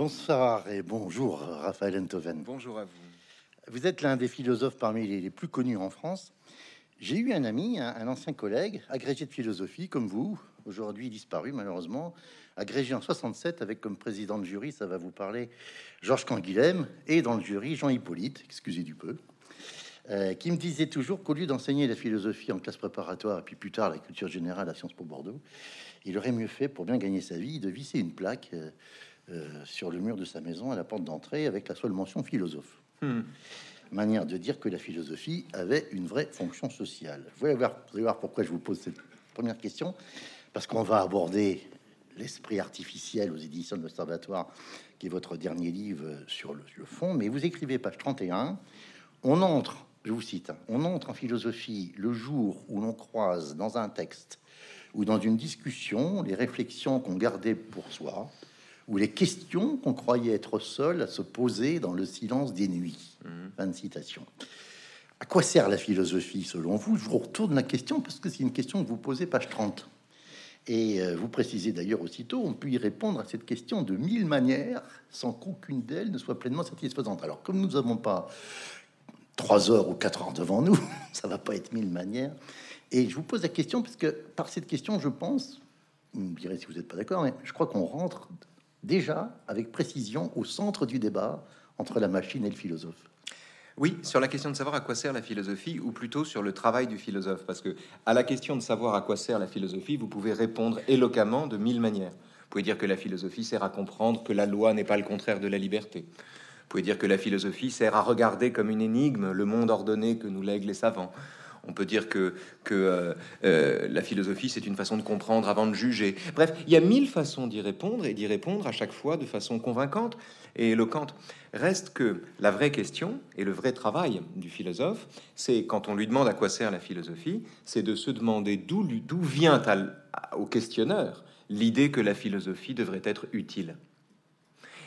Bonsoir et bonjour, Raphaël Enthoven. Bonjour à vous. Vous êtes l'un des philosophes parmi les, les plus connus en France. J'ai eu un ami, un, un ancien collègue, agrégé de philosophie comme vous, aujourd'hui disparu malheureusement, agrégé en 67 avec comme président de jury, ça va vous parler, Georges Canguilhem, et dans le jury, Jean Hippolyte, excusez du peu, euh, qui me disait toujours qu'au lieu d'enseigner la philosophie en classe préparatoire et puis plus tard la culture générale à Sciences Po Bordeaux, il aurait mieux fait pour bien gagner sa vie de visser une plaque euh, euh, sur le mur de sa maison à la porte d'entrée avec la seule mention philosophe. Hmm. Manière de dire que la philosophie avait une vraie fonction sociale. Vous allez voir, vous allez voir pourquoi je vous pose cette première question, parce qu'on va aborder l'esprit artificiel aux éditions de l'Observatoire, qui est votre dernier livre sur le, le fond. Mais vous écrivez page 31, on entre, je vous cite, hein, on entre en philosophie le jour où l'on croise dans un texte ou dans une discussion les réflexions qu'on gardait pour soi, ou les questions qu'on croyait être seuls à se poser dans le silence des nuits. Fin de citation. À quoi sert la philosophie selon vous? Je vous retourne la question parce que c'est une question que vous posez page 30. Et euh, vous précisez d'ailleurs aussitôt, on peut y répondre à cette question de mille manières sans qu'aucune d'elles ne soit pleinement satisfaisante. Alors comme nous n'avons pas trois heures ou quatre heures devant nous, ça va pas être mille manières. Et je vous pose la question parce que par cette question, je pense, vous me direz si vous n'êtes pas d'accord, mais je crois qu'on rentre déjà avec précision au centre du débat entre la machine et le philosophe. Oui, sur la question de savoir à quoi sert la philosophie, ou plutôt sur le travail du philosophe, parce que à la question de savoir à quoi sert la philosophie, vous pouvez répondre éloquemment de mille manières. Vous pouvez dire que la philosophie sert à comprendre que la loi n'est pas le contraire de la liberté. Vous pouvez dire que la philosophie sert à regarder comme une énigme le monde ordonné que nous lèguent les savants. On peut dire que, que euh, euh, la philosophie, c'est une façon de comprendre avant de juger. Bref, il y a mille façons d'y répondre et d'y répondre à chaque fois de façon convaincante et éloquente. Reste que la vraie question et le vrai travail du philosophe, c'est quand on lui demande à quoi sert la philosophie, c'est de se demander d'où vient au questionneur l'idée que la philosophie devrait être utile.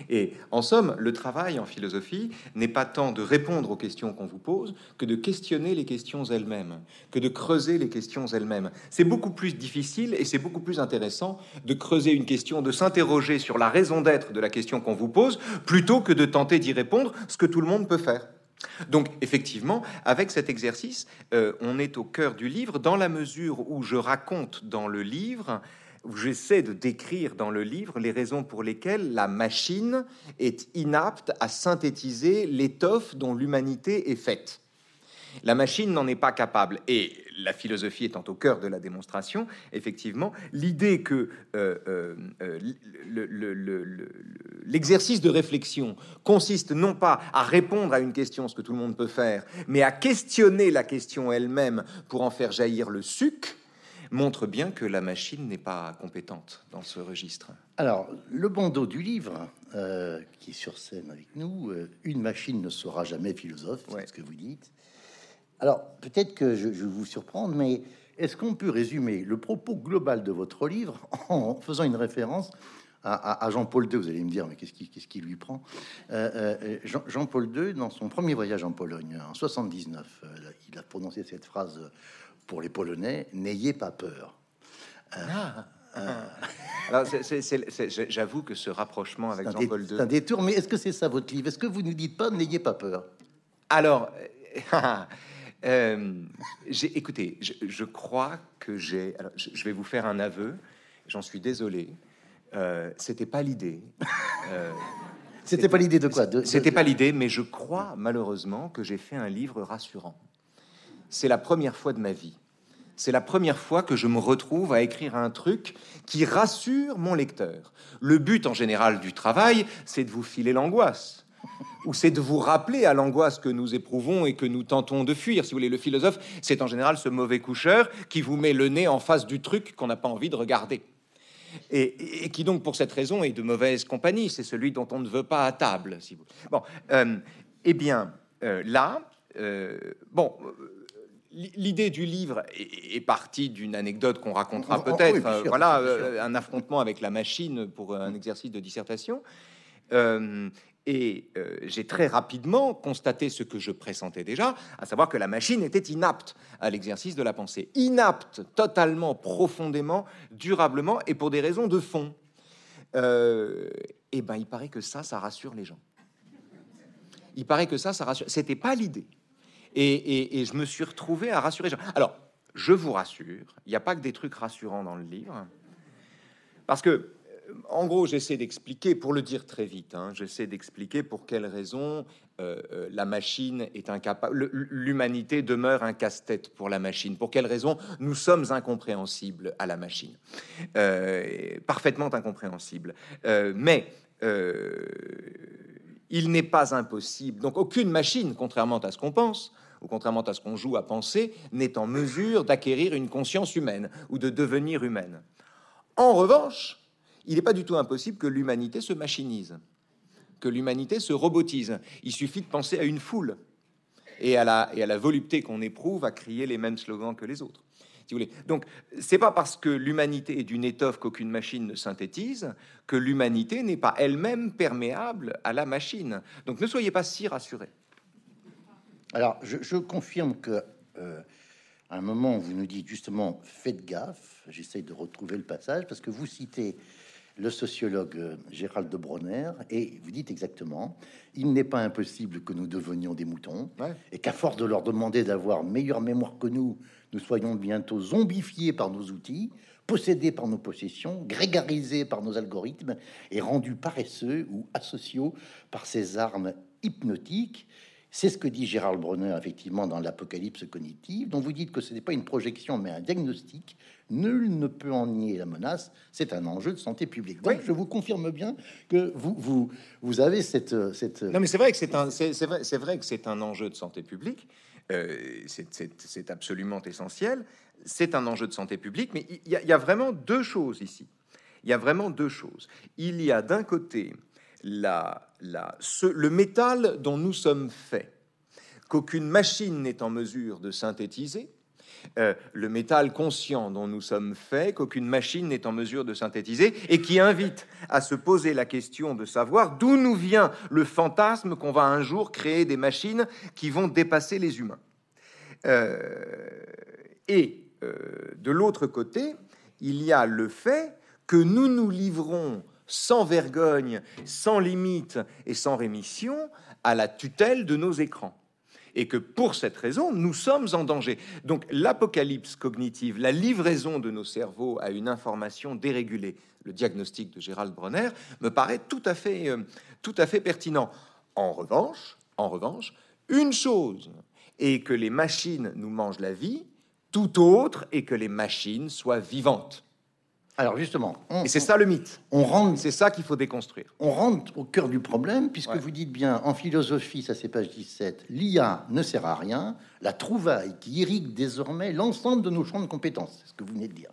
Et en somme, le travail en philosophie n'est pas tant de répondre aux questions qu'on vous pose que de questionner les questions elles-mêmes, que de creuser les questions elles-mêmes. C'est beaucoup plus difficile et c'est beaucoup plus intéressant de creuser une question, de s'interroger sur la raison d'être de la question qu'on vous pose, plutôt que de tenter d'y répondre, ce que tout le monde peut faire. Donc, effectivement, avec cet exercice, euh, on est au cœur du livre dans la mesure où je raconte dans le livre j'essaie de décrire dans le livre les raisons pour lesquelles la machine est inapte à synthétiser l'étoffe dont l'humanité est faite. La machine n'en est pas capable. Et la philosophie étant au cœur de la démonstration, effectivement, l'idée que euh, euh, euh, le- le- le- le- l'exercice de réflexion consiste non pas à répondre à une question, ce que tout le monde peut faire, mais à questionner la question elle-même pour en faire jaillir le suc, montre bien que la machine n'est pas compétente dans ce registre. Alors, le bandeau du livre, euh, qui est sur scène avec nous, euh, une machine ne sera jamais philosophe, c'est ce que vous dites. Alors, peut-être que je, je vais vous surprendre, mais est-ce qu'on peut résumer le propos global de votre livre en faisant une référence à, à- à Jean-Paul II? Vous allez me dire, mais qu'est-ce qui, lui prend? Euh, Jean- Jean-Paul II, dans son premier voyage en Pologne, en 79, euh, il a prononcé cette phrase pour les Polonais N'ayez pas peur. C'est- c'est- c'est- j'avoue que ce rapprochement avec C'est un, dé- Jean-Paul c'est un II. détour, mais est-ce que c'est ça votre livre? Est-ce que vous ne dites pas n'ayez pas peur? Alors, euh, euh, j'ai, écoutez, je, je crois que j'ai. alors, je, je vais vous faire un aveu. J'en suis désolé. Euh, c'était pas l'idée. Euh, C'était pas l'idée de quoi? C'était pas l'idée, mais je crois malheureusement que j'ai fait un livre rassurant. C'est la première fois de ma vie. C'est la première fois que je me retrouve à écrire un truc qui rassure mon lecteur. Le but en général du travail, c'est de vous filer l'angoisse. Ou c'est de vous rappeler à l'angoisse que nous éprouvons et que nous tentons de fuir. Si vous voulez, le philosophe, c'est en général ce mauvais coucheur qui vous met le nez en face du truc qu'on n'a pas envie de regarder et, qui donc pour cette raison est de mauvaise compagnie. C'est celui dont on ne veut pas à table. Si vous... Bon, euh, eh bien euh, là, euh, bon. Euh, L'idée du livre est, est partie d'une anecdote qu'on racontera Oh, oui, peut-être. bien euh, voilà, bien euh, un affrontement avec la machine pour un exercice de dissertation. Euh, et euh, j'ai très rapidement constaté ce que je pressentais déjà, à savoir que la machine était inapte à l'exercice de la pensée. Inapte, totalement, profondément, durablement, et pour des raisons de fond. euh, eh ben, il paraît que ça, ça rassure les gens. Il paraît que ça, ça rassure. C'était pas l'idée. Et, je me suis retrouvé à rassurer. Alors, je vous rassure, il n'y a pas que des trucs rassurants dans le livre. Parce que en gros, j'essaie d'expliquer, pour le dire très vite, hein, j'essaie d'expliquer pour quelles raisons euh, euh, la machine est incapable, l'humanité demeure un casse-tête pour la machine, pour quelles raisons nous sommes incompréhensibles à la machine, euh, parfaitement incompréhensibles. mais il n'est pas impossible, donc aucune machine, contrairement à ce qu'on pense, ou contrairement à ce qu'on joue à penser, n'est en mesure d'acquérir une conscience humaine ou de devenir humaine. En revanche, il n'est pas du tout impossible que l'humanité se machinise, que l'humanité se robotise. Il suffit de penser à une foule et à la, volupté qu'on éprouve à crier les mêmes slogans que les autres. Si vous. Donc, c'est pas parce que l'humanité est d'une étoffe qu'aucune machine ne synthétise que l'humanité n'est pas elle-même perméable à la machine. Donc, ne soyez pas si rassurés. Alors, je, confirme que euh, à un moment, vous nous dites justement faites gaffe. J'essaie de retrouver le passage parce que vous citez le sociologue euh, Gérald de Bronner, et vous dites exactement, il n'est pas impossible que nous devenions des moutons, et qu'à force de leur demander d'avoir meilleure mémoire que nous, nous soyons bientôt zombifiés par nos outils, possédés par nos possessions, grégarisés par nos algorithmes, et rendus paresseux ou asociaux par ces armes hypnotiques c'est ce que dit Gérald Bronner, effectivement, dans l'Apocalypse cognitive, dont vous dites que ce n'est pas une projection, mais un diagnostic. Nul ne peut en nier la menace. C'est un enjeu de santé publique. Donc, je vous confirme bien que vous, vous, vous avez cette, cette... Non, mais c'est vrai que c'est un, c'est, vrai, c'est vrai que c'est un enjeu de santé publique. Euh, c'est, absolument essentiel. C'est un enjeu de santé publique, mais il y, a, il y a vraiment deux choses ici. Il y a vraiment deux choses. Il y a d'un côté le métal dont nous sommes faits, qu'aucune machine n'est en mesure de synthétiser, euh, le métal conscient dont nous sommes faits, qu'aucune machine n'est en mesure de synthétiser, et qui invite à se poser la question de savoir d'où nous vient le fantasme qu'on va un jour créer des machines qui vont dépasser les humains. Euh, et euh, de l'autre côté, il y a le fait que nous nous livrons sans vergogne, sans limite et sans rémission à la tutelle de nos écrans. Et que pour cette raison, nous sommes en danger. Donc l'apocalypse cognitive, la livraison de nos cerveaux à une information dérégulée, le diagnostic de Gérald Bronner, me paraît tout à fait, euh, tout à fait pertinent. En revanche, en revanche, une chose est que les machines nous mangent la vie, tout autre est que les machines soient vivantes. Alors justement, et c'est ça le mythe. On rentre, c'est ça qu'il faut déconstruire. On rentre au cœur du problème puisque vous dites bien en philosophie, ça c'est page 17, l'IA ne sert à rien. La trouvaille qui irrigue désormais l'ensemble de nos champs de compétences, c'est ce que vous venez de dire,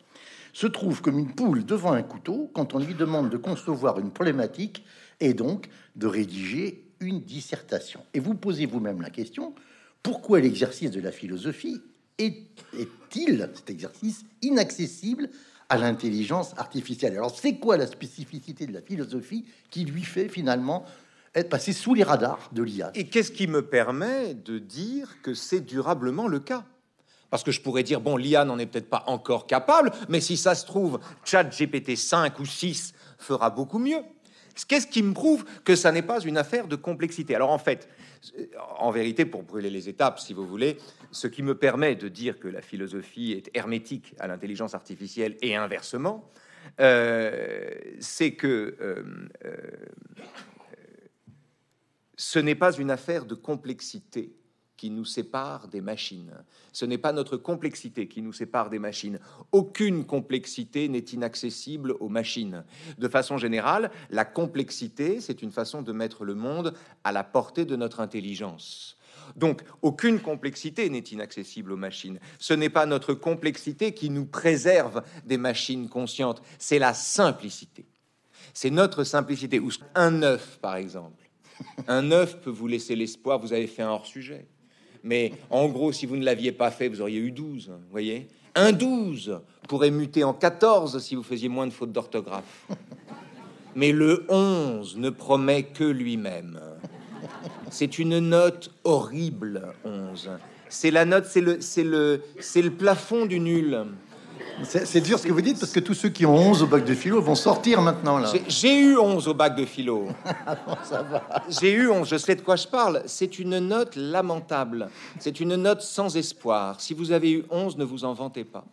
se trouve comme une poule devant un couteau quand on lui demande de concevoir une problématique et donc de rédiger une dissertation. Et vous posez vous-même la question pourquoi l'exercice de la philosophie est-il cet exercice inaccessible à l'intelligence artificielle. Alors, c'est quoi la spécificité de la philosophie qui lui fait finalement être passé sous les radars de l'IA Et qu'est-ce qui me permet de dire que c'est durablement le cas? Parce que je pourrais dire, bon, l'IA n'en est peut-être pas encore capable, mais si ça se trouve, Chat GPT 5 ou 6 fera beaucoup mieux. Qu'est-ce qui me prouve que ça n'est pas une affaire de complexité? Alors en fait, en vérité, pour brûler les étapes, si vous voulez, ce qui me permet de dire que la philosophie est hermétique à l'intelligence artificielle et inversement, euh, c'est que euh, euh, ce n'est pas une affaire de complexité qui nous sépare des machines. Ce n'est pas notre complexité qui nous sépare des machines. Aucune complexité n'est inaccessible aux machines. De façon générale, la complexité, c'est une façon de mettre le monde à la portée de notre intelligence. Donc, aucune complexité n'est inaccessible aux machines. Ce n'est pas notre complexité qui nous préserve des machines conscientes, c'est la simplicité. C'est notre simplicité. Un œuf, par exemple. Un œuf peut vous laisser l'espoir, vous avez fait un hors-sujet. Mais en gros, si vous ne l'aviez pas fait, vous auriez eu 12. Vous voyez Un 12 pourrait muter en 14 si vous faisiez moins de fautes d'orthographe. Mais le 11 ne promet que lui-même. C'est une note horrible, 11. C'est la note, c'est le, c'est le, c'est le plafond du nul. C'est dur ce que vous dites parce que tous ceux qui ont 11 au bac de philo vont sortir maintenant là. J'ai eu 11 au bac de philo. J'ai eu 11, je sais de quoi je parle. C'est une note lamentable. C'est une note sans espoir. Si vous avez eu 11, ne vous en vantez pas.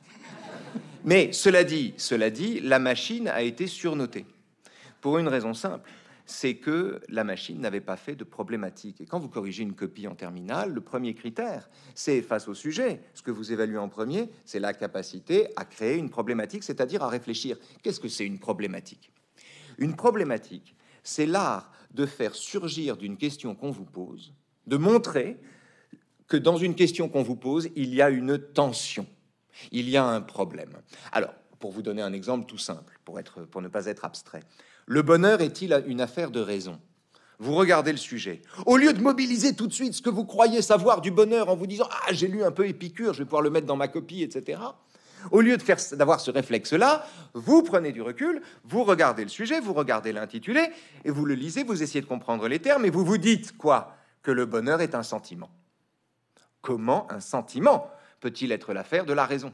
Mais cela dit, cela dit, la machine a été surnotée. Pour une raison simple c'est que la machine n'avait pas fait de problématique. Et quand vous corrigez une copie en terminale, le premier critère, c'est face au sujet. Ce que vous évaluez en premier, c'est la capacité à créer une problématique, c'est-à-dire à réfléchir. Qu'est-ce que c'est une problématique? Une problématique, c'est l'art de faire surgir d'une question qu'on vous pose, de montrer que dans une question qu'on vous pose, il y a une tension, il y a un problème. Alors, pour vous donner un exemple tout simple, pour, être, pour ne pas être abstrait, le bonheur est-il une affaire de raison? Vous regardez le sujet. Au lieu de mobiliser tout de suite ce que vous croyez savoir du bonheur en vous disant Ah, j'ai lu un peu Épicure, je vais pouvoir le mettre dans ma copie, etc. Au lieu d'avoir ce réflexe-là, vous prenez du recul, vous regardez le sujet, vous regardez l'intitulé, et vous le lisez, vous essayez de comprendre les termes, et vous vous dites quoi? Que le bonheur est un sentiment. Comment un sentiment peut-il être l'affaire de la raison?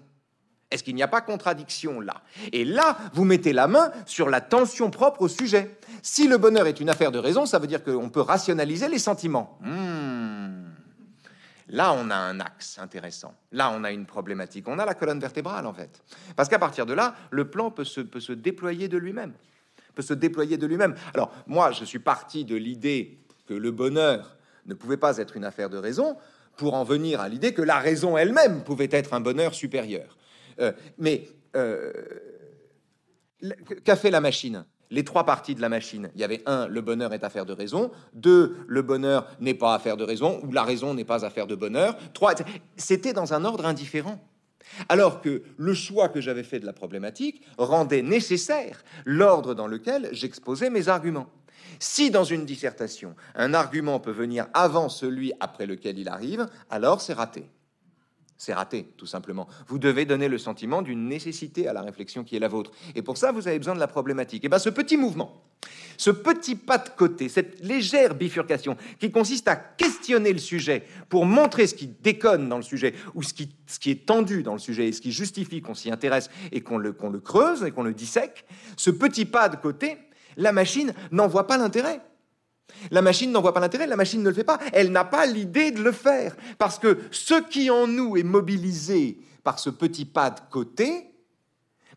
Est-ce qu'il n'y a pas contradiction là? Et là, vous mettez la main sur la tension propre au sujet. Si le bonheur est une affaire de raison, ça veut dire qu'on peut rationaliser les sentiments. Hmm. Là, on a un axe intéressant. Là, on a une problématique. On a la colonne vertébrale, en fait. Parce qu'à partir de là, le plan peut se, peut se déployer de lui-même. Peut se déployer de lui-même. Alors, moi, je suis parti de l'idée que le bonheur ne pouvait pas être une affaire de raison pour en venir à l'idée que la raison elle-même pouvait être un bonheur supérieur. Euh, mais euh, qu'a fait la machine? Les trois parties de la machine. Il y avait un, le bonheur est affaire de raison. Deux, le bonheur n'est pas affaire de raison, ou la raison n'est pas affaire de bonheur. Trois, c'était dans un ordre indifférent. Alors que le choix que j'avais fait de la problématique rendait nécessaire l'ordre dans lequel j'exposais mes arguments. Si dans une dissertation, un argument peut venir avant celui après lequel il arrive, alors c'est raté c'est raté, tout simplement. Vous devez donner le sentiment d'une nécessité à la réflexion qui est la vôtre. Et pour ça, vous avez besoin de la problématique. Et bien, ce petit mouvement, ce petit pas de côté, cette légère bifurcation qui consiste à questionner le sujet pour montrer ce qui déconne dans le sujet ou ce qui, ce qui est tendu dans le sujet et ce qui justifie qu'on s'y intéresse et qu'on le, qu'on le creuse et qu'on le dissèque, ce petit pas de côté, la machine n'en voit pas l'intérêt. La machine n'en voit pas l'intérêt, la machine ne le fait pas. Elle n'a pas l'idée de le faire. Parce que ce qui en nous est mobilisé par ce petit pas de côté,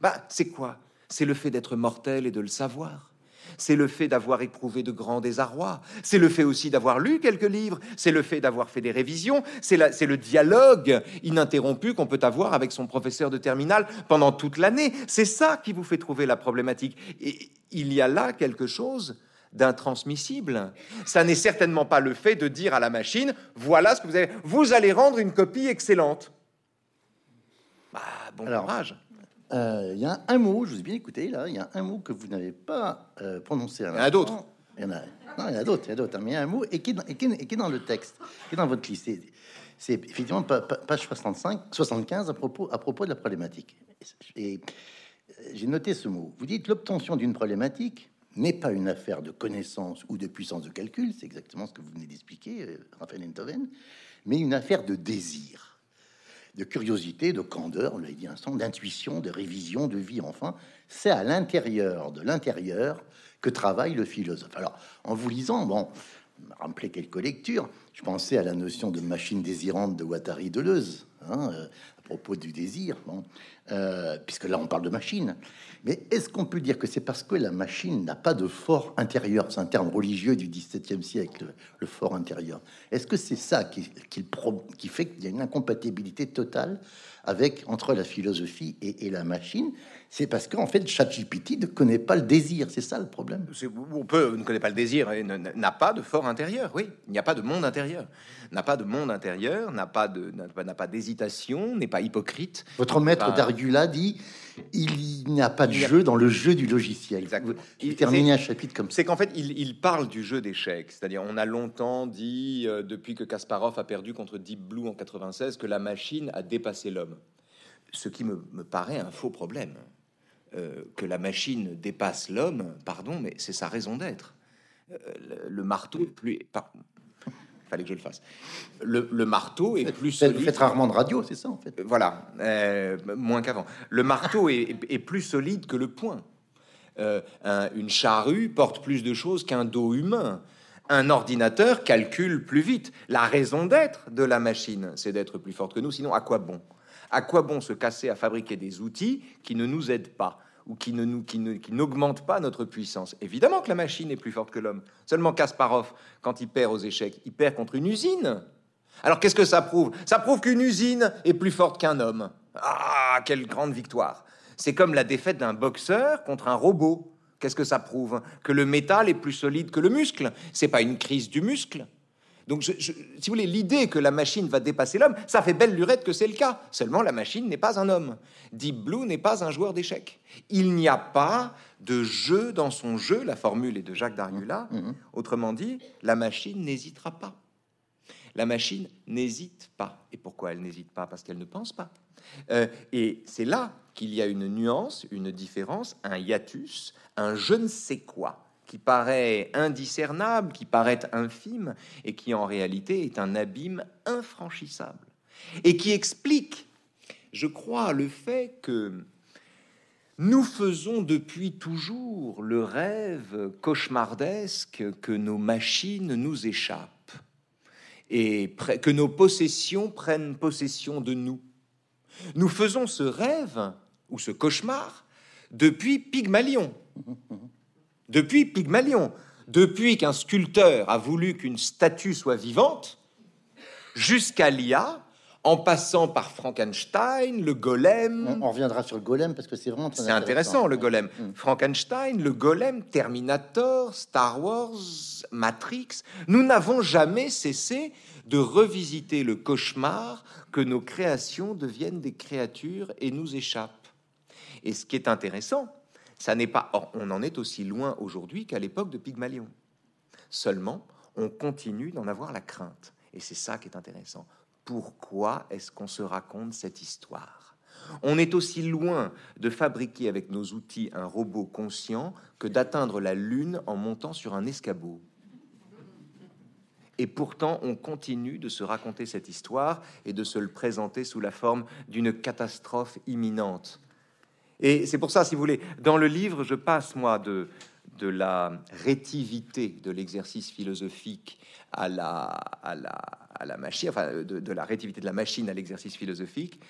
bah, c'est quoi? C'est le fait d'être mortel et de le savoir. C'est le fait d'avoir éprouvé de grands désarrois. C'est le fait aussi d'avoir lu quelques livres. C'est le fait d'avoir fait des révisions. C'est le dialogue ininterrompu qu'on peut avoir avec son professeur de terminale pendant toute l'année. C'est ça qui vous fait trouver la problématique. Et il y a là quelque chose d'intransmissible. Ça n'est certainement pas le fait de dire à la machine, voilà ce que vous avez, vous allez rendre une copie excellente. Bah, bon courage. Euh, il y a un mot, je vous ai bien écouté là, il y a un mot que vous n'avez pas euh, prononcé. Il y en a d'autres. Il y en a, non, il y a d'autres, il y a d'autres, hein, mais il y a un mot et qui, est qui, dans le texte, qui est dans votre liste. C'est effectivement page 65, 75 à propos, à propos de la problématique. Et j'ai noté ce mot. Vous dites l'obtention d'une problématique n'est pas une affaire de connaissance ou de puissance de calcul, c'est exactement ce que vous venez d'expliquer, euh, Raphaël Enthoven, mais une affaire de désir, de curiosité, de candeur, on l'a dit un instant, d'intuition, de révision, de vie, enfin. C'est à l'intérieur de l'intérieur que travaille le philosophe. Alors, en vous lisant, bon, rappelez quelques lectures, je pensais à la notion de machine désirante de Guattari Deleuze, hein, euh, à propos du désir, euh, puisque là on parle de machine. Mais est-ce qu'on peut dire que c'est parce que la machine n'a pas de fort intérieur? C'est un terme religieux du XVIIe siècle, le, fort intérieur. Est-ce que c'est ça qui, qui, fait qu'il y a une incompatibilité totale avec entre la philosophie et, la machine? C'est parce qu'en fait, ChatGPT ne connaît pas le désir. C'est ça le problème. On peut ne connaît pas le désir et n'a pas de fort intérieur. Oui, il n'y a pas de monde intérieur. N'a pas de monde intérieur, n'a pas de n'a pas d'hésitation, n'est pas hypocrite. Votre maître d'Argula dit il n'y a pas de jeu dans le jeu du logiciel. Exactement. Il termine un chapitre comme ça. C'est qu'en fait, il, parle du jeu d'échecs. C'est-à-dire, on a longtemps dit, euh, depuis que Kasparov a perdu contre Deep Blue en 96, que la machine a dépassé l'homme. Ce qui me, paraît un faux problème. Euh, que la machine dépasse l'homme, pardon, mais c'est sa raison d'être. Euh, le, marteau est plus. fallait que je le fasse. Le, le marteau est plus Vous solide. faites rarement de radio, c'est ça en fait. Voilà, euh, moins qu'avant. Le marteau est, est plus solide que le poing. Un- une charrue porte plus de choses qu'un dos humain. Un ordinateur calcule plus vite. La raison d'être de la machine, c'est d'être plus forte que nous. Sinon, à quoi bon? À quoi bon se casser à fabriquer des outils qui ne nous aident pas? Ou qui ne nous qui ne- qui n'augmentent pas notre puissance Évidemment que la machine est plus forte que l'homme. Seulement Kasparov, quand il perd aux échecs, il perd contre une usine. Alors qu'est-ce que ça prouve? Ça prouve qu'une usine est plus forte qu'un homme. Ah, quelle grande victoire C'est comme la défaite d'un boxeur contre un robot. Qu'est-ce que ça prouve? Que le métal est plus solide que le muscle. C'est pas une crise du muscle. Donc, je- je- si vous voulez, l'idée que la machine va dépasser l'homme, ça fait belle lurette que c'est le cas. Seulement, la machine n'est pas un homme. Deep Blue n'est pas un joueur d'échecs. Il n'y a pas de jeu dans son jeu. La formule est de Jacques Dariula. Autrement dit, la machine n'hésitera pas. La machine n'hésite pas. Et pourquoi elle n'hésite pas? Parce qu'elle ne pense pas. Euh, et c'est là qu'il y a une nuance, une différence, un hiatus, un je ne sais quoi qui paraît indiscernable, qui paraît infime, et qui en réalité est un abîme infranchissable. Et qui explique, je crois, le fait que nous faisons depuis toujours le rêve cauchemardesque que nos machines nous échappent et que nos possessions prennent possession de nous. Nous faisons ce rêve ou ce cauchemar depuis Pygmalion. Depuis Pygmalion. Depuis qu'un sculpteur a voulu qu'une statue soit vivante, jusqu'à l'IA, en passant par Frankenstein, le golem. On, on reviendra sur le golem parce que c'est vraiment très C'est intéressant, le golem. Mm. Frankenstein, le golem, Terminator, Star Wars, Matrix. Nous n'avons jamais cessé de revisiter le cauchemar que nos créations deviennent des créatures et nous échappent. Et ce qui est intéressant, ça n'est pas. or, on en est aussi loin aujourd'hui qu'à l'époque de Pygmalion. Seulement, on continue d'en avoir la crainte. Et c'est ça qui est intéressant. Pourquoi est-ce qu'on se raconte cette histoire? On est aussi loin de fabriquer avec nos outils un robot conscient que d'atteindre la Lune en montant sur un escabeau. Et pourtant, on continue de se raconter cette histoire et de se le présenter sous la forme d'une catastrophe imminente. Et c'est pour ça, si vous voulez, dans le livre, je passe, moi, de, de la rétivité de l'exercice philosophique à la, à la, à la machine, enfin, de, de la rétivité de la machine à l'exercice philosophique,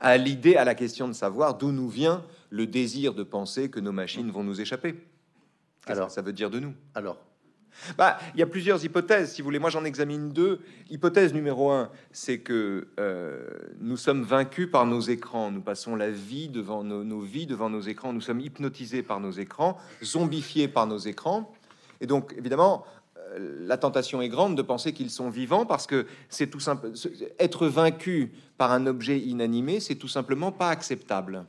à l'idée, à la question de savoir d'où nous vient le désir de penser que nos machines vont nous échapper. Qu'est-ce Alors. que ça veut dire de nous? Alors, bah, il y a plusieurs hypothèses, si vous voulez. Moi, j'en examine deux. Hypothèse numéro un, c'est que euh, nous sommes vaincus par nos écrans. Nous passons la vie devant nos, nos vies devant nos écrans. Nous sommes hypnotisés par nos écrans, zombifiés par nos écrans. Et donc, évidemment, euh, la tentation est grande de penser qu'ils sont vivants parce que c'est tout simple. Être vaincu par un objet inanimé, c'est tout simplement pas acceptable.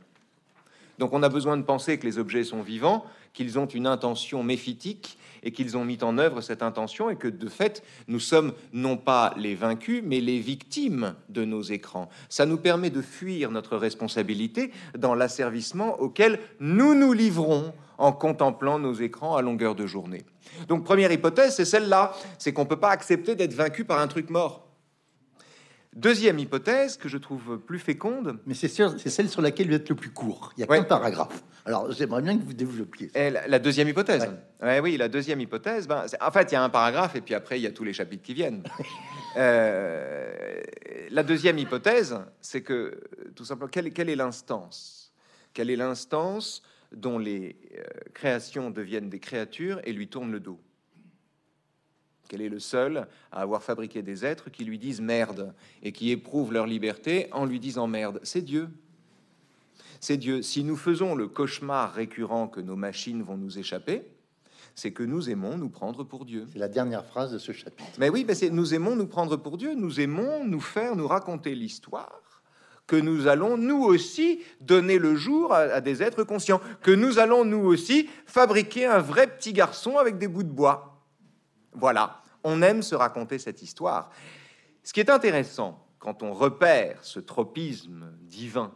Donc on a besoin de penser que les objets sont vivants, qu'ils ont une intention méphitique et qu'ils ont mis en œuvre cette intention et que de fait nous sommes non pas les vaincus mais les victimes de nos écrans. Ça nous permet de fuir notre responsabilité dans l'asservissement auquel nous nous livrons en contemplant nos écrans à longueur de journée. Donc première hypothèse, c'est celle-là, c'est qu'on peut pas accepter d'être vaincu par un truc mort. Deuxième hypothèse que je trouve plus féconde, mais c'est sûr, c'est celle sur laquelle vous êtes le plus court. Il y a Ouais. qu'un paragraphe. Alors, j'aimerais bien que vous développiez. Et la, la deuxième hypothèse. Ouais. Ouais, oui, la deuxième hypothèse. Ben, c'est- en fait, il y a un paragraphe et puis après, il y a tous les chapitres qui viennent. Euh, la deuxième hypothèse, c'est que tout simplement, quelle, quelle est l'instance? Quelle est l'instance dont les euh, créations deviennent des créatures et lui tournent le dos? Quel est le seul à avoir fabriqué des êtres qui lui disent merde et qui éprouvent leur liberté en lui disant merde C'est Dieu. C'est Dieu. Si nous faisons le cauchemar récurrent que nos machines vont nous échapper, c'est que nous aimons nous prendre pour Dieu. C'est la dernière phrase de ce chapitre. Mais oui, ben c'est nous aimons nous prendre pour Dieu, nous aimons nous faire nous raconter l'histoire que nous allons nous aussi donner le jour à, à des êtres conscients, que nous allons nous aussi fabriquer un vrai petit garçon avec des bouts de bois. Voilà, on aime se raconter cette histoire. Ce qui est intéressant quand on repère ce tropisme divin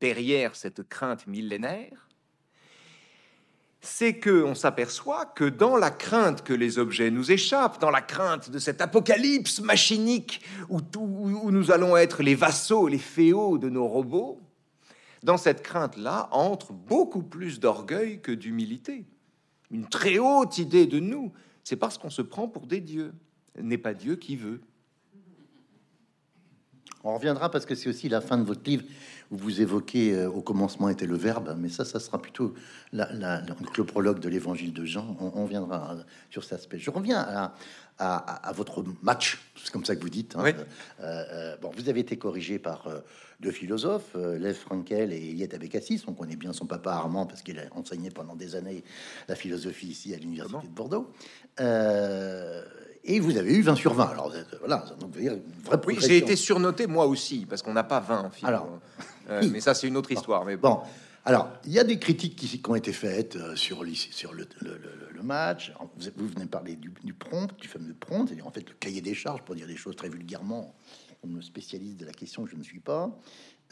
derrière cette crainte millénaire, c'est que on s'aperçoit que dans la crainte que les objets nous échappent, dans la crainte de cet apocalypse machinique où, où nous allons être les vassaux, les féaux de nos robots, dans cette crainte-là entre beaucoup plus d'orgueil que d'humilité. Une très haute idée de nous, c'est parce qu'on se prend pour des dieux. N'est pas Dieu qui veut. On reviendra parce que c'est aussi la fin de votre livre où vous évoquez euh, au commencement était le verbe, mais ça, ça sera plutôt le prologue de l'évangile de Jean. On, reviendra sur cet aspect. Je reviens à, à, votre match, c'est comme ça que vous dites. Hein. Euh, euh, bon, vous avez été corrigé par deux philosophes, Lev Frankel et Yet Abécassis. On connaît bien son papa Armand parce qu'il a enseigné pendant des années la philosophie ici à l'université de Bordeaux et vous avez eu 20 sur 20. Alors voilà, donc Oui, j'ai été surnoté moi aussi parce qu'on n'a pas 20 en Alors, euh, mais ça c'est une autre histoire. Mais bon, alors il y a des critiques qui, qui ont été faites euh, sur, sur le, le, match. Vous, vous, venez parler du, du prompt, du fameux prompt, c'est-à-dire en fait le cahier des charges pour dire des choses très vulgairement. On spécialiste de la question, je ne suis pas.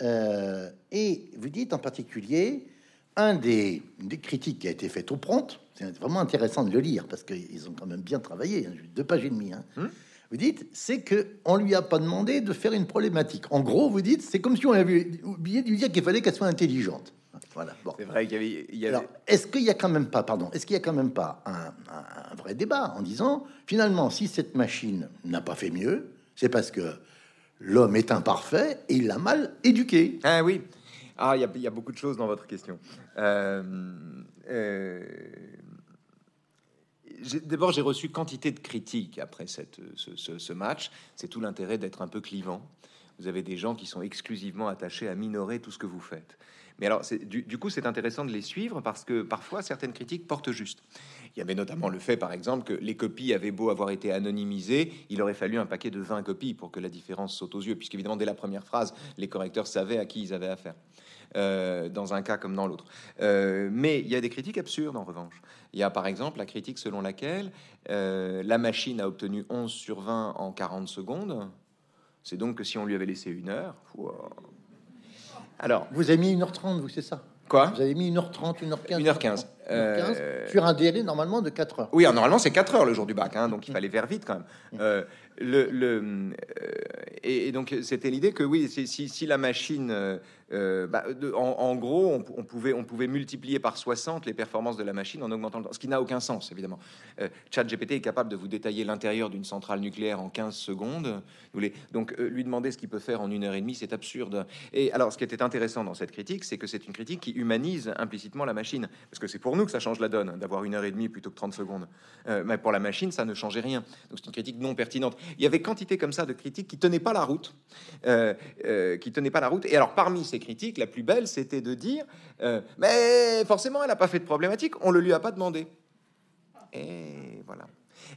Euh, et vous dites en particulier un des, des critiques qui a été faite au prompt c'est vraiment intéressant de le lire parce qu'ils ont quand même bien travaillé, hein, deux pages et demie. Hein. Hmm. Vous dites, c'est que on lui a pas demandé de faire une problématique. En gros, vous dites, c'est comme si on avait oublié de lui dire qu'il fallait qu'elle soit intelligente. Voilà. Bon. C'est vrai qu'il y avait. est-ce qu'il y a quand même pas, pardon, est-ce qu'il y a quand même pas un, vrai débat en disant, finalement, si cette machine n'a pas fait mieux, c'est parce que l'homme est imparfait et il l'a mal éduqué. Ah oui. Ah, il y, a beaucoup de choses dans votre question. Euh, euh, D'abord, j'ai reçu quantité de critiques après cette, ce, match. C'est tout l'intérêt d'être un peu clivant. Vous avez des gens qui sont exclusivement attachés à minorer tout ce que vous faites. Mais alors, du, du, coup, c'est intéressant de les suivre parce que parfois, certaines critiques portent juste. Il y avait notamment le fait, par exemple, que les copies avaient beau avoir été anonymisées, il aurait fallu un paquet de 20 copies pour que la différence saute aux yeux, puisqu'évidemment, dès la première phrase, les correcteurs savaient à qui ils avaient affaire. Euh, dans un cas comme dans l'autre. Euh, mais il y a des critiques absurdes en revanche. Il y a par exemple la critique selon laquelle euh, la machine a obtenu 11 sur 20 en 40 secondes. C'est donc que si on lui avait laissé une heure. Alors, vous avez mis 1h30, vous, c'est ça? Quoi? Vous avez mis 1h30, 1h15 1h15. Euh... Sur un délai normalement de 4 heures. Oui, normalement c'est 4 heures le jour du bac, hein, donc il fallait faire vite quand même. Euh, le, le et, donc c'était l'idée que oui, si, si, la machine euh, bah, en, gros, on, pouvait, multiplier par 60 les performances de la machine en augmentant le temps, ce qui n'a aucun sens, évidemment. Euh, ChatGPT est capable de vous détailler l'intérieur d'une centrale nucléaire en 15 secondes. Donc, euh, lui demander ce qu'il peut faire en une heure et demie, c'est absurde. Et alors, ce qui était intéressant dans cette critique, c'est que c'est une critique qui humanise implicitement la machine. Parce que c'est pour nous que ça change la donne, d'avoir une heure et demie plutôt que 30 secondes. mais pour la machine, ça ne changeait rien. Donc, c'est une critique non pertinente. Il y avait quantité comme ça de critiques qui tenaient pas la route. qui tenaient pas la route. Et alors, parmi ces la plus belle, c'était de dire euh, Mais forcément, elle n'a pas fait de problématique, on le lui a pas demandé. Et voilà.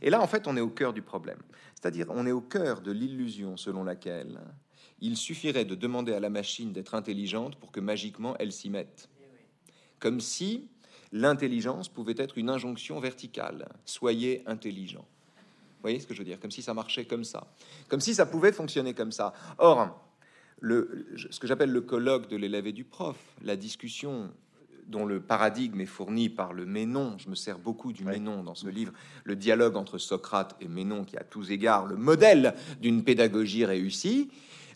Et là, en fait, on est au cœur du problème. C'est-à-dire, on est au cœur de l'illusion selon laquelle il suffirait de demander à la machine d'être intelligente pour que magiquement elle s'y mette. Comme si l'intelligence pouvait être une injonction verticale. Soyez intelligent. Vous voyez ce que je veux dire? Comme si ça marchait comme ça. Comme si ça pouvait fonctionner comme ça. Or, ce que j'appelle le colloque de l'élève et du prof, la discussion dont le paradigme est fourni par le Ménon, je me sers beaucoup du Ménon dans ce livre, le dialogue entre Socrate et Ménon, qui à tous égards le modèle d'une pédagogie réussie,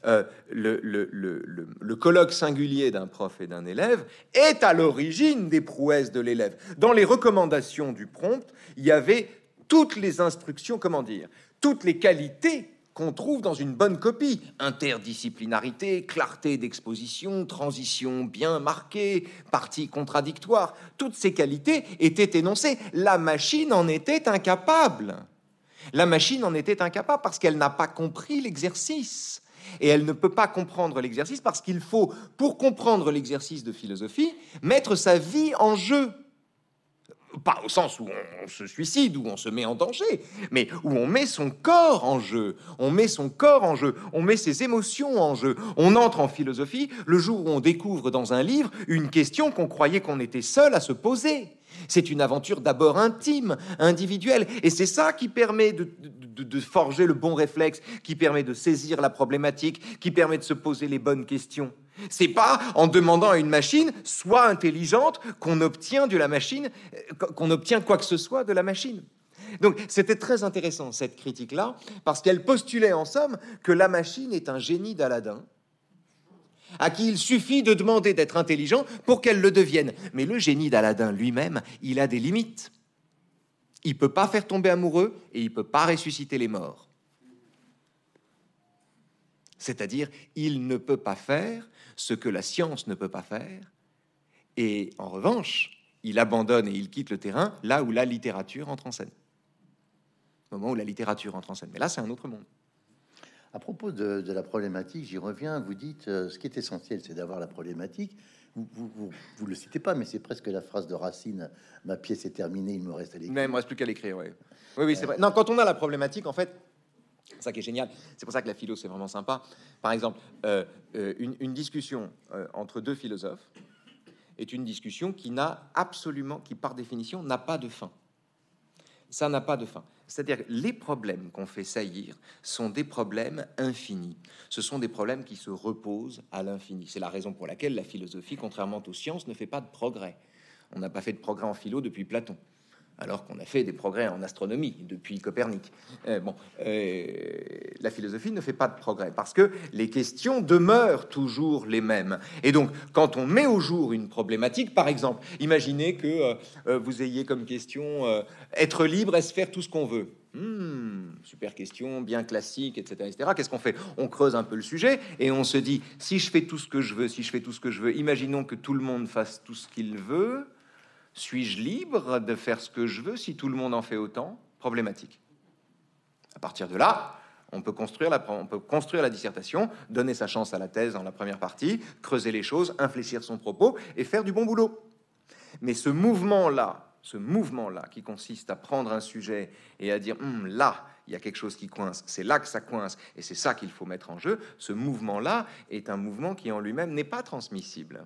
euh, le, le, colloque singulier d'un prof et d'un élève est à l'origine des prouesses de l'élève. Dans les recommandations du prompt, il y avait toutes les instructions, comment dire, toutes les qualités qu'on trouve dans une bonne copie. Interdisciplinarité, clarté d'exposition, transition bien marquée, partie contradictoire, toutes ces qualités étaient énoncées. La machine en était incapable. La machine en était incapable parce qu'elle n'a pas compris l'exercice. Et elle ne peut pas comprendre l'exercice parce qu'il faut, pour comprendre l'exercice de philosophie, mettre sa vie en jeu pas au sens où on se suicide, où on se met en danger, mais où on met son corps en jeu, on met son corps en jeu, on met ses émotions en jeu. On entre en philosophie le jour où on découvre dans un livre une question qu'on croyait qu'on était seul à se poser. C'est une aventure d'abord intime, individuelle. Et c'est ça qui permet de, forger le bon réflexe, qui permet de saisir la problématique, qui permet de se poser les bonnes questions. C'est pas en demandant à une machine, soit intelligente, qu'on obtient de la machine, euh, qu'on obtient quoi que ce soit de la machine. Donc c'était très intéressant cette critique-là, parce qu'elle postulait en somme que la machine est un génie d'Aladin, à qui il suffit de demander d'être intelligent pour qu'elle le devienne. Mais le génie d'Aladin lui-même, il a des limites. Il ne peut pas faire tomber amoureux et il ne peut pas ressusciter les morts. C'est-à-dire, il ne peut pas faire ce que la science ne peut pas faire. Et en revanche, il abandonne et il quitte le terrain là où la littérature entre en scène. Au moment où la littérature entre en scène. Mais là, c'est un autre monde. À propos de, la problématique, j'y reviens. Vous dites euh, ce qui est essentiel, c'est d'avoir la problématique. Vous, vous, le citez pas, mais c'est presque la phrase de Racine. Ma pièce est terminée, il me reste à l'écrire. Mais il me reste plus qu'à l'écrire. Oui, oui, oui c'est vrai. Non, quand on a la problématique, en fait, ça qui est génial. C'est pour ça que la philo, c'est vraiment sympa. Par exemple, euh, euh, une, discussion entre deux philosophes est une discussion qui n'a absolument, qui par définition n'a pas de fin. Ça n'a pas de fin. C'est-à-dire les problèmes qu'on fait saillir sont des problèmes infinis. Ce sont des problèmes qui se reposent à l'infini. C'est la raison pour laquelle la philosophie, contrairement aux sciences, ne fait pas de progrès. On n'a pas fait de progrès en philo depuis Platon alors qu'on a fait des progrès en astronomie depuis Copernic. Euh, bon, euh, la philosophie ne fait pas de progrès parce que les questions demeurent toujours les mêmes. Et donc, quand on met au jour une problématique, par exemple, imaginez que euh, vous ayez comme question être libre est-ce faire tout ce qu'on veut. Hmm, super question, bien classique, etc., etc. Qu'est-ce qu'on fait? On creuse un peu le sujet et on se dit si je fais tout ce que je veux, si je fais tout ce que je veux, imaginons que tout le monde fasse tout ce qu'il veut suis-je libre de faire ce que je veux si tout le monde en fait autant? Problématique. À partir de là, on peut, construire la, on peut construire la dissertation, donner sa chance à la thèse dans la première partie, creuser les choses, infléchir son propos et faire du bon boulot. Mais ce mouvement-là, ce mouvement-là qui consiste à prendre un sujet et à dire hum, là, il y a quelque chose qui coince, c'est là que ça coince et c'est ça qu'il faut mettre en jeu, ce mouvement-là est un mouvement qui en lui-même n'est pas transmissible.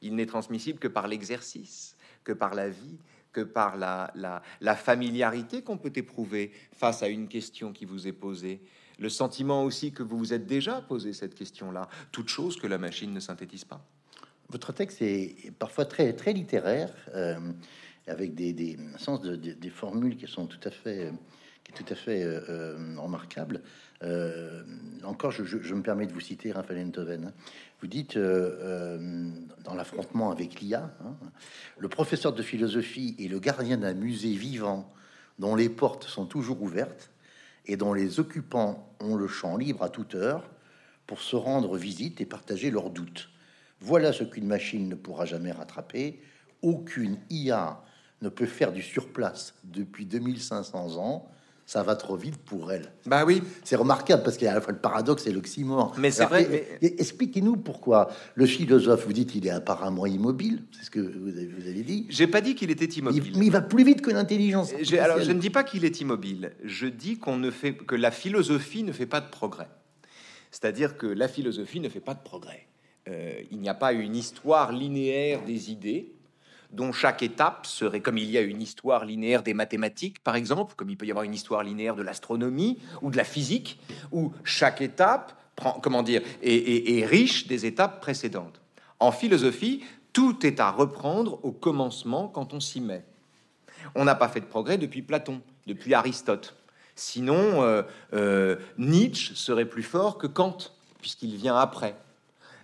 Il n'est transmissible que par l'exercice que par la vie, que par la, la, familiarité qu'on peut éprouver face à une question qui vous est posée, le sentiment aussi que vous vous êtes déjà posé cette question-là, toute chose que la machine ne synthétise pas. Votre texte est parfois très, très littéraire, euh, avec des, des sens de, des formules qui sont tout à fait, qui tout à fait euh, euh, remarquables. encore, je, me permets de vous citer Raphaël Enthoven. Hein. Vous dites, euh, euh, dans l'affrontement avec l'IA, hein, le professeur de philosophie est le gardien d'un musée vivant dont les portes sont toujours ouvertes et dont les occupants ont le champ libre à toute heure pour se rendre visite et partager leurs doutes. Voilà ce qu'une machine ne pourra jamais rattraper. Aucune IA ne peut faire du surplace depuis 2500 ans ça va trop vite pour elle. Bah oui. C'est remarquable parce qu'il y a à la fois le paradoxe et l'oxymore. Mais c'est vrai. Expliquez-nous pourquoi le philosophe, vous dites qu'il est apparemment immobile, c'est ce que vous avez, vous avez dit. J'ai pas dit qu'il était immobile. mais il va plus vite que l'intelligence. Alors je ne dis pas qu'il est immobile. Je dis qu'on ne fait que la philosophie ne fait pas de progrès. C'est-à-dire que la philosophie ne fait pas de progrès. Euh, il n'y a pas une histoire linéaire des idées dont chaque étape serait, comme il y a une histoire linéaire des mathématiques, par exemple, comme il peut y avoir une histoire linéaire de l'astronomie ou de la physique, où chaque étape prend, comment dire, est, riche des étapes précédentes. En philosophie, tout est à reprendre au commencement quand on s'y met. On n'a pas fait de progrès depuis Platon, depuis Aristote. Sinon, euh, euh, Nietzsche serait plus fort que Kant, puisqu'il vient après.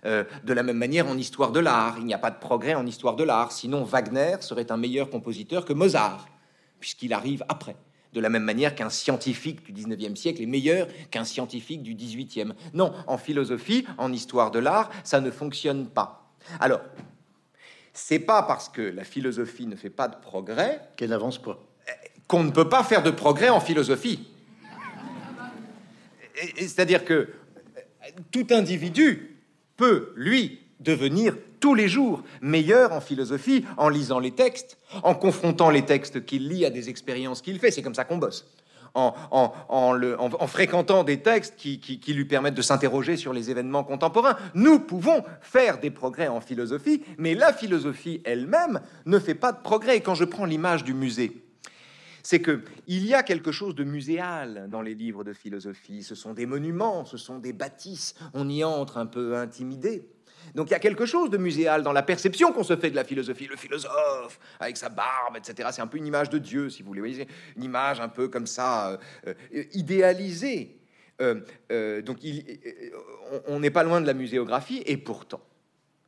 Euh, de la même manière, en histoire de l'art, il n'y a pas de progrès en histoire de l'art. Sinon, Wagner serait un meilleur compositeur que Mozart, puisqu'il arrive après. De la même manière qu'un scientifique du 19e siècle est meilleur qu'un scientifique du 18e. Non, en philosophie, en histoire de l'art, ça ne fonctionne pas. Alors, c'est pas parce que la philosophie ne fait pas de progrès qu'elle n'avance pas. Qu'on ne peut pas faire de progrès en philosophie. C'est-à-dire que tout individu peut, lui, devenir tous les jours meilleur en philosophie en lisant les textes, en confrontant les textes qu'il lit à des expériences qu'il fait. C'est comme ça qu'on bosse. en, fréquentant des textes qui, qui lui permettent de s'interroger sur les événements contemporains. Nous pouvons faire des progrès en philosophie, mais la philosophie elle-même ne fait pas de progrès. Et quand je prends l'image du musée, c'est que il y a quelque chose de muséal dans les livres de philosophie. Ce sont des monuments, ce sont des bâtisses. On y entre un peu intimidé. Donc il y a quelque chose de muséal dans la perception qu'on se fait de la philosophie. Le philosophe, avec sa barbe, etc. C'est un peu une image de Dieu, si vous voulez. Une image un peu comme ça, euh, euh, idéalisée. Euh, donc on n'est pas loin de la muséographie, et pourtant,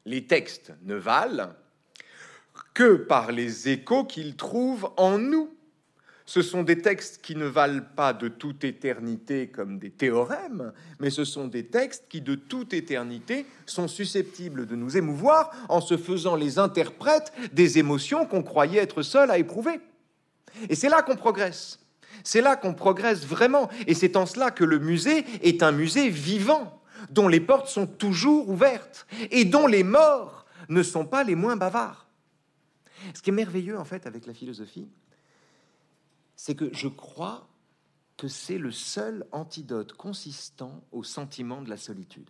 les textes ne valent que par les échos qu'ils trouvent en nous. Ce sont des textes qui ne valent pas de toute éternité comme des théorèmes, mais ce sont des textes qui de toute éternité sont susceptibles de nous émouvoir en se faisant les interprètes des émotions qu'on croyait être seuls à éprouver. Et c'est là qu'on progresse. C'est là qu'on progresse vraiment. Et c'est en cela que le musée est un musée vivant, dont les portes sont toujours ouvertes et dont les morts ne sont pas les moins bavards. Ce qui est merveilleux en fait avec la philosophie, c'est que je crois que c'est le seul antidote consistant au sentiment de la solitude.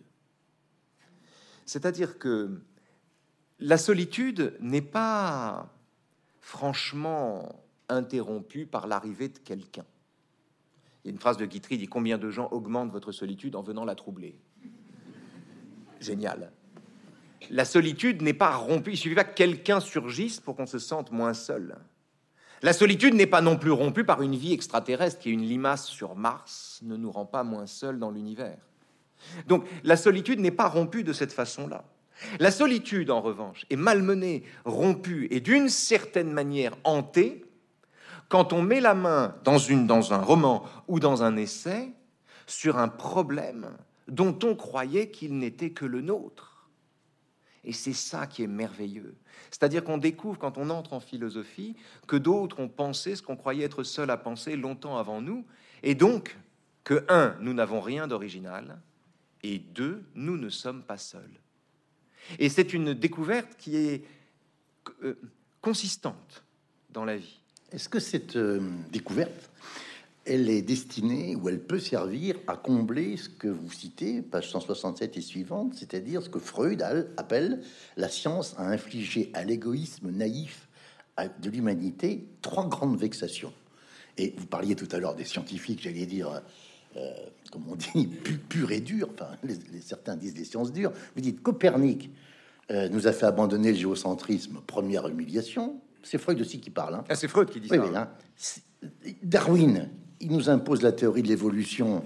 C'est-à-dire que la solitude n'est pas franchement interrompue par l'arrivée de quelqu'un. Il y a une phrase de Guitry dit combien de gens augmentent votre solitude en venant la troubler? Génial. La solitude n'est pas rompue, il suffit pas que quelqu'un surgisse pour qu'on se sente moins seul. La solitude n'est pas non plus rompue par une vie extraterrestre qui est une limace sur Mars, ne nous rend pas moins seuls dans l'univers. Donc la solitude n'est pas rompue de cette façon-là. La solitude, en revanche, est malmenée, rompue et d'une certaine manière hantée quand on met la main dans, une, dans un roman ou dans un essai sur un problème dont on croyait qu'il n'était que le nôtre. Et c'est ça qui est merveilleux. C'est-à-dire qu'on découvre quand on entre en philosophie que d'autres ont pensé ce qu'on croyait être seul à penser longtemps avant nous, et donc que, un, nous n'avons rien d'original, et deux, nous ne sommes pas seuls. Et c'est une découverte qui est euh, consistante dans la vie. Est-ce que cette euh, découverte, elle est destinée ou elle peut servir à combler ce que vous citez, page 167 et suivante, c'est-à-dire ce que Freud appelle la science a infligé à l'égoïsme naïf de l'humanité trois grandes vexations. Et vous parliez tout à l'heure des scientifiques, j'allais dire, euh, comme on dit, pur, et dur, enfin, les, certains disent des sciences dures. Vous dites Copernic euh, nous a fait abandonner le géocentrisme, première humiliation. C'est Freud aussi qui parle. Hein. Ah, c'est Freud qui dit ça. Hein. Darwin, il nous impose la théorie de l'évolution.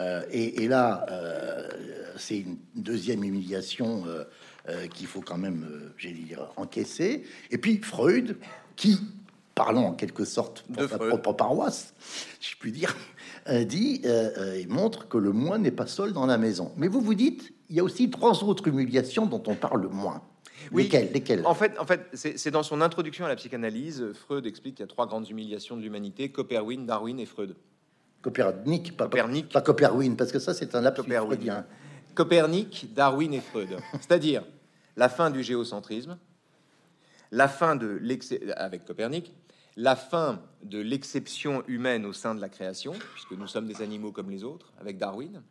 Euh, et, là, euh, c'est une deuxième humiliation euh, qu'il faut quand même, j'ai dire, encaisser. Et puis Freud, qui, parlant en quelque sorte pour sa propre paroisse, si je puis dire, dit et montre que le moi n'est pas seul dans la maison. Mais vous vous dites, il y a aussi trois autres humiliations dont on parle moins. Oui, En fait, en fait c'est dans son introduction à la psychanalyse, Freud explique qu'il y a trois grandes humiliations de l'humanité Coperwin, Darwin et Freud. Copernic, pas, Copernic. pas Coperwin, parce que ça, c'est un lapsus freudien. Copernic, Darwin et Freud. C'est-à-dire la fin du géocentrisme, la fin de avec Copernic, la fin de l'exception humaine au sein de la création, puisque nous sommes des animaux comme les autres, avec Darwin,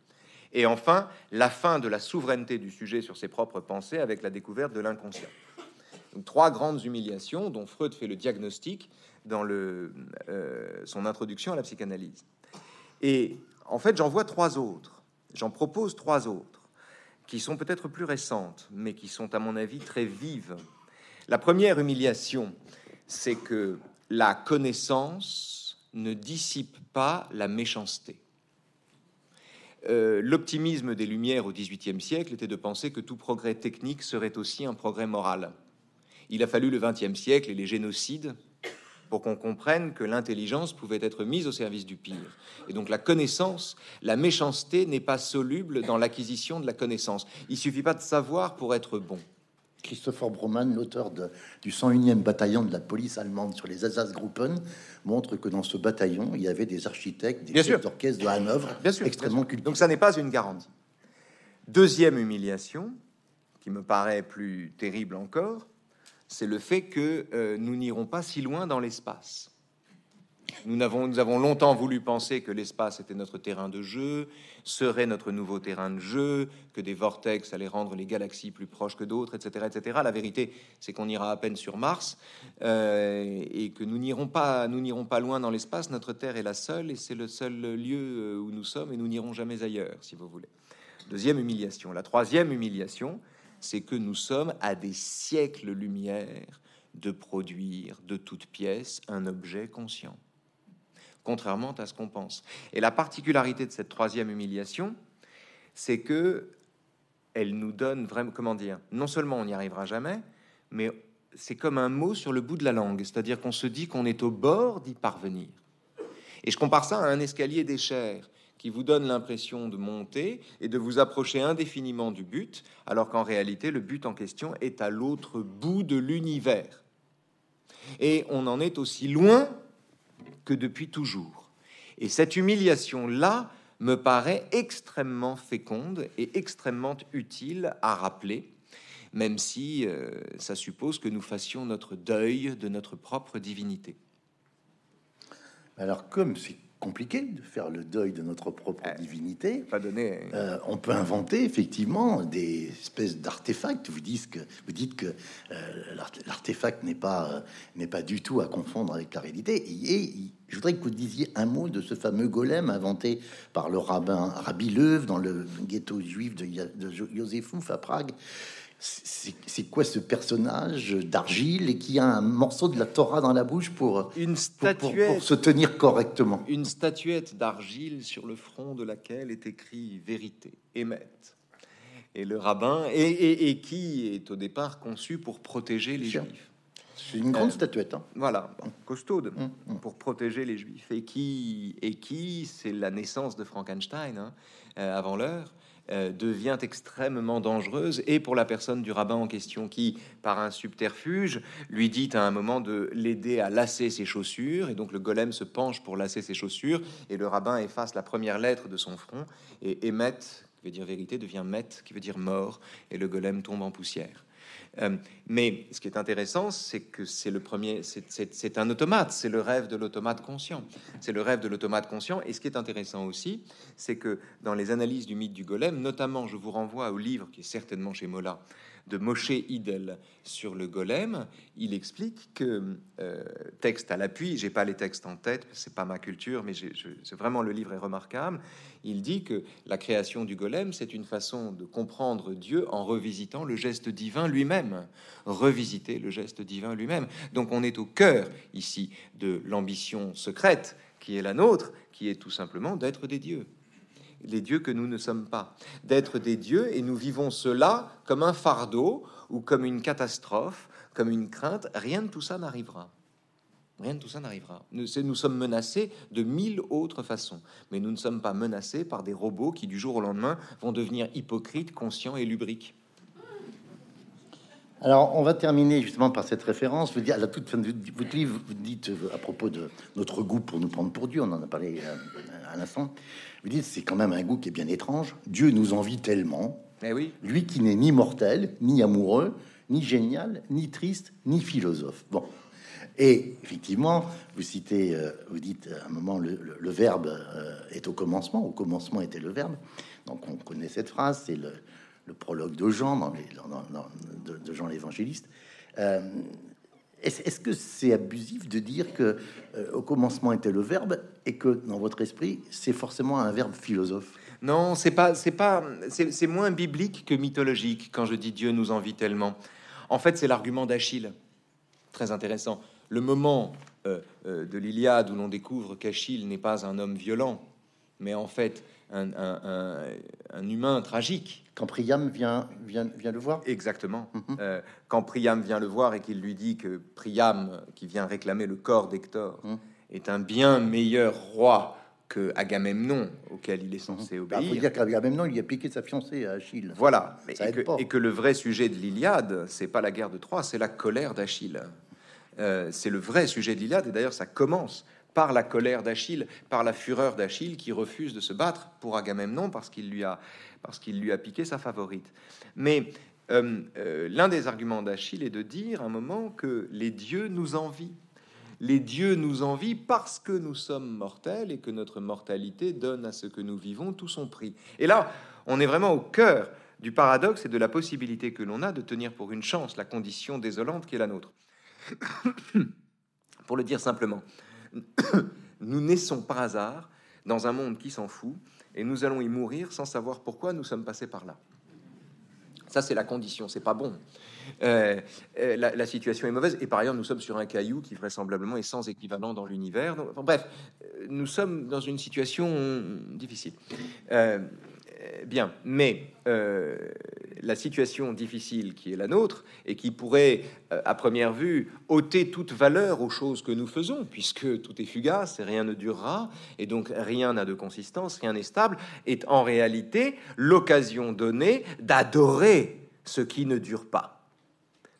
et enfin, la fin de la souveraineté du sujet sur ses propres pensées avec la découverte de l'inconscient. trois grandes humiliations dont Freud fait le diagnostic dans euh, son introduction à la psychanalyse. Et en fait, j'en vois trois autres. J'en propose trois autres qui sont peut-être plus récentes, mais qui sont à mon avis très vives. La première humiliation, c'est que la connaissance ne dissipe pas la méchanceté. Euh, l'optimisme des Lumières au XVIIIe siècle était de penser que tout progrès technique serait aussi un progrès moral. Il a fallu le XXe siècle et les génocides pour qu'on comprenne que l'intelligence pouvait être mise au service du pire. Et donc la connaissance, la méchanceté n'est pas soluble dans l'acquisition de la connaissance. Il suffit pas de savoir pour être bon. Christopher Broman, l'auteur du 101e bataillon de la police allemande sur les Alsace-Gruppen, montre que dans ce bataillon, il y avait des architectes, des chefs d'orchestre de Hanovre, bien sûr, extrêmement cultivés. Donc ça n'est pas une garantie. Deuxième humiliation, qui me paraît plus terrible encore, c'est le fait que euh, nous n'irons pas si loin dans l'espace. Nous avons, longtemps voulu penser que l'espace était notre terrain de jeu, serait notre nouveau terrain de jeu, que des vortex allaient rendre les galaxies plus proches que d'autres, etc., etc. La vérité, c'est qu'on ira à peine sur Mars euh, et que nous n'irons pas, nous n'irons pas loin dans l'espace. Notre Terre est la seule et c'est le seul lieu euh, où nous sommes et nous n'irons jamais ailleurs, si vous voulez. Deuxième humiliation. La troisième humiliation, c'est que nous sommes à des siècles-lumière de produire de toutes pièces un objet conscient contrairement à ce qu'on pense. Et la particularité de cette troisième humiliation, c'est que elle nous donne vraiment, comment dire, non seulement on n'y arrivera jamais, mais c'est comme un mot sur le bout de la langue, c'est-à-dire qu'on se dit qu'on est au bord d'y parvenir. Et je compare ça à un escalier d'échelle qui vous donne l'impression de monter et de vous approcher indéfiniment du but, alors qu'en réalité, le but en question est à l'autre bout de l'univers. Et on en est aussi loin que depuis toujours. Et cette humiliation-là me paraît extrêmement féconde et extrêmement utile à rappeler, même si euh, ça suppose que nous fassions notre deuil de notre propre divinité. Alors comme c'est compliqué de faire le deuil de notre propre divinité. Pas donné. Euh, on peut inventer effectivement des espèces d'artefacts. Vous dites que vous dites que euh, l'artefact n'est pas euh, n'est pas du tout à confondre avec la réalité. Et, je voudrais que vous disiez un mot de ce fameux golem inventé par le rabbin Rabbi Leuve dans le ghetto juif de, de Joseph à Prague c'est quoi ce personnage d'argile et qui a un morceau de la Torah dans la bouche pour, une statuette, pour, se tenir correctement? Une statuette d'argile sur le front de laquelle est écrit vérité, émet. Et le rabbin, et, qui est au départ conçu pour protéger les juifs. C'est une grande euh, statuette. Hein. Voilà, costaude, hum, hum. pour protéger les juifs. Et qui, et qui c'est la naissance de Frankenstein, hein, euh, avant l'heure. Euh, devient extrêmement dangereuse et pour la personne du rabbin en question qui, par un subterfuge, lui dit à un moment de l'aider à lasser ses chaussures et donc le golem se penche pour lasser ses chaussures et le rabbin efface la première lettre de son front et émet, qui veut dire vérité, devient met, qui veut dire mort et le golem tombe en poussière. Euh, mais ce qui est intéressant, c'est que c'est le premier, c'est un automate, c'est le rêve de l'automate conscient. C'est le rêve de l'automate conscient. Et ce qui est intéressant aussi, c'est que dans les analyses du mythe du golem, notamment, je vous renvoie au livre qui est certainement chez Mola, de Moshe Idel sur le golem, il explique que, euh, texte à l'appui, j'ai pas les textes en tête, c'est pas ma culture, mais c'est vraiment le livre est remarquable. Il dit que la création du golem, c'est une façon de comprendre Dieu en revisitant le geste divin lui-même, revisiter le geste divin lui-même. Donc on est au cœur ici de l'ambition secrète qui est la nôtre, qui est tout simplement d'être des dieux les dieux que nous ne sommes pas, d'être des dieux, et nous vivons cela comme un fardeau ou comme une catastrophe, comme une crainte. Rien de tout ça n'arrivera. Rien de tout ça n'arrivera. Nous, nous sommes menacés de mille autres façons, mais nous ne sommes pas menacés par des robots qui, du jour au lendemain, vont devenir hypocrites, conscients et lubriques. Alors, on va terminer justement par cette référence. Vous dites, à la toute fin de votre livre, vous dites à propos de notre goût pour nous prendre pour Dieu, on en a parlé euh, à l'instant, vous dites c'est quand même un goût qui est bien étrange. Dieu nous envie tellement. Eh oui. Lui qui n'est ni mortel, ni amoureux, ni génial, ni triste, ni philosophe. Bon. Et effectivement, vous citez, euh, vous dites à un moment, le, verbe euh, est au commencement. Au commencement était le verbe. Donc on connaît cette phrase, c'est le, prologue de Jean, dans les, de, Jean l'évangéliste. Euh, est-ce que c'est abusif de dire que euh, au commencement était le verbe et que dans votre esprit c'est forcément un verbe philosophe? Non, c'est pas, c'est pas, c'est moins biblique que mythologique quand je dis Dieu nous envie tellement. En fait, c'est l'argument d'Achille, très intéressant. Le moment euh, de l'Iliade où l'on découvre qu'Achille n'est pas un homme violent, mais en fait un, humain tragique. Quand Priam vient, vient, vient le voir Exactement. Mhm. Euh, quand Priam vient le voir et qu'il lui dit que Priam, qui vient réclamer le corps d'Hector, mhm. est un bien meilleur roi que Agamemnon, auquel il est censé mhm. bah, obéir. Il faut dire qu'Agamemnon, il a piqué sa fiancée à Achille. Voilà. et, que, et, que, le vrai sujet de l'Iliade, c'est pas la guerre de Troie, c'est la colère d'Achille. Euh, c'est le vrai sujet de l'Iliade, et d'ailleurs ça commence par la colère d'Achille, par la fureur d'Achille qui refuse de se battre pour Agamemnon parce qu'il lui a, piqué sa favorite. Mais euh, euh, l'un des arguments d'Achille est de dire un moment que les dieux nous envient. les dieux nous envient parce que nous sommes mortels et que notre mortalité donne à ce que nous vivons tout son prix. Et là, on est vraiment au cœur du paradoxe et de la possibilité que l'on a de tenir pour une chance la condition désolante qui est la nôtre. pour le dire simplement, nous naissons par hasard dans un monde qui s'en fout et nous allons y mourir sans savoir pourquoi nous sommes passés par là. Ça, c'est la condition, c'est pas bon. Euh, euh, la, situation est mauvaise et par ailleurs, nous sommes sur un caillou qui vraisemblablement est sans équivalent dans l'univers. bref, euh, nous sommes dans une situation difficile. Bien, mais euh, la situation difficile qui est la nôtre et qui pourrait, euh, à première vue, ôter toute valeur aux choses que nous faisons, puisque tout est fugace et rien ne durera, et donc rien n'a de consistance, rien n'est stable, est en réalité l'occasion donnée d'adorer ce qui ne dure pas.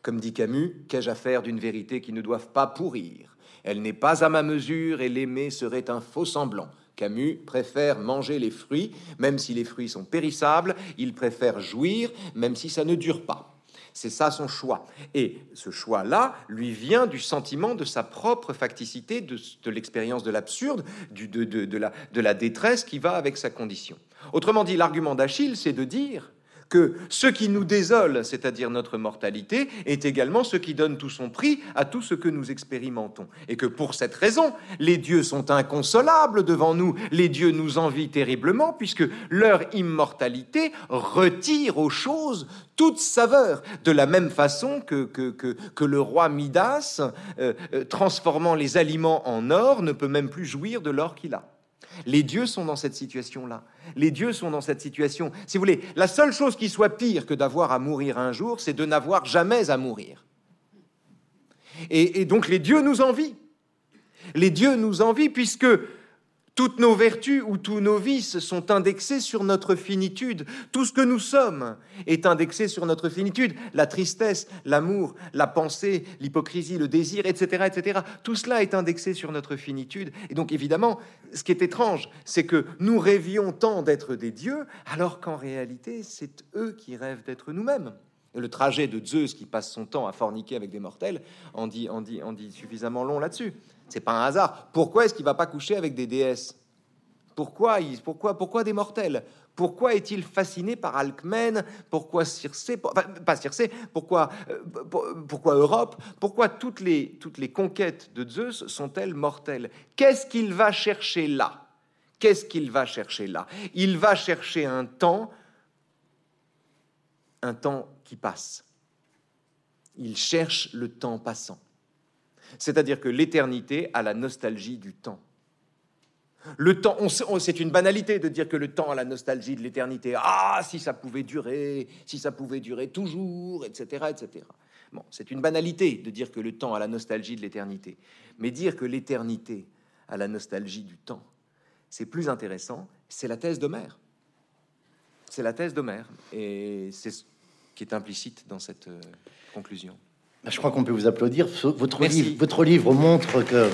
Comme dit Camus, qu'ai-je à faire d'une vérité qui ne doive pas pourrir? Elle n'est pas à ma mesure et l'aimer serait un faux semblant. Camus préfère manger les fruits, même si les fruits sont périssables, il préfère jouir, même si ça ne dure pas. C'est ça son choix. Et ce choix-là lui vient du sentiment de sa propre facticité, de, l'expérience de l'absurde, de, la détresse qui va avec sa condition. Autrement dit, l'argument d'Achille, c'est de dire que ce qui nous désole, c'est-à-dire notre mortalité, est également ce qui donne tout son prix à tout ce que nous expérimentons. Et que pour cette raison, les dieux sont inconsolables devant nous, les dieux nous envient terriblement, puisque leur immortalité retire aux choses toute saveur, de la même façon que, que, que, le roi Midas, euh, euh, transformant les aliments en or, ne peut même plus jouir de l'or qu'il a. Les dieux sont dans cette situation-là. Les dieux sont dans cette situation. Si vous voulez, la seule chose qui soit pire que d'avoir à mourir un jour, c'est de n'avoir jamais à mourir. Et, et, donc les dieux nous envient. Les dieux nous envient puisque toutes nos vertus ou tous nos vices sont indexés sur notre finitude. Tout ce que nous sommes est indexé sur notre finitude. La tristesse, l'amour, la pensée, l'hypocrisie, le désir, etc., etc. Tout cela est indexé sur notre finitude. Et donc, évidemment, ce qui est étrange, c'est que nous rêvions tant d'être des dieux, alors qu'en réalité, c'est eux qui rêvent d'être nous-mêmes. Le trajet de Zeus qui passe son temps à forniquer avec des mortels en dit, en dit, en dit suffisamment long là-dessus. C'est pas un hasard. Pourquoi est-ce qu'il va pas coucher avec des déesses? Pourquoi, pourquoi, pourquoi des mortels? Pourquoi est-il fasciné par Alcmène? Pourquoi Circé Pas Circé. Pourquoi, euh, pourquoi Europe? Pourquoi toutes les, toutes les conquêtes de Zeus sont-elles mortelles? Qu'est-ce qu'il va chercher là? Qu'est-ce qu'il va chercher là? Il va chercher un temps, un temps qui passe. Il cherche le temps passant. C'est-à-dire que l'éternité a la nostalgie du temps. Le temps, c'est une banalité de dire que le temps a la nostalgie de l'éternité. Ah, si ça pouvait durer, si ça pouvait durer toujours, etc., etc. Bon, c'est une banalité de dire que le temps a la nostalgie de l'éternité. Mais dire que l'éternité a la nostalgie du temps, c'est plus intéressant. C'est la thèse d'Homère. C'est la thèse d'Homère. Et c'est ce qui est implicite dans cette euh, conclusion. Je crois qu'on peut vous applaudir. Votre livre, votre livre montre que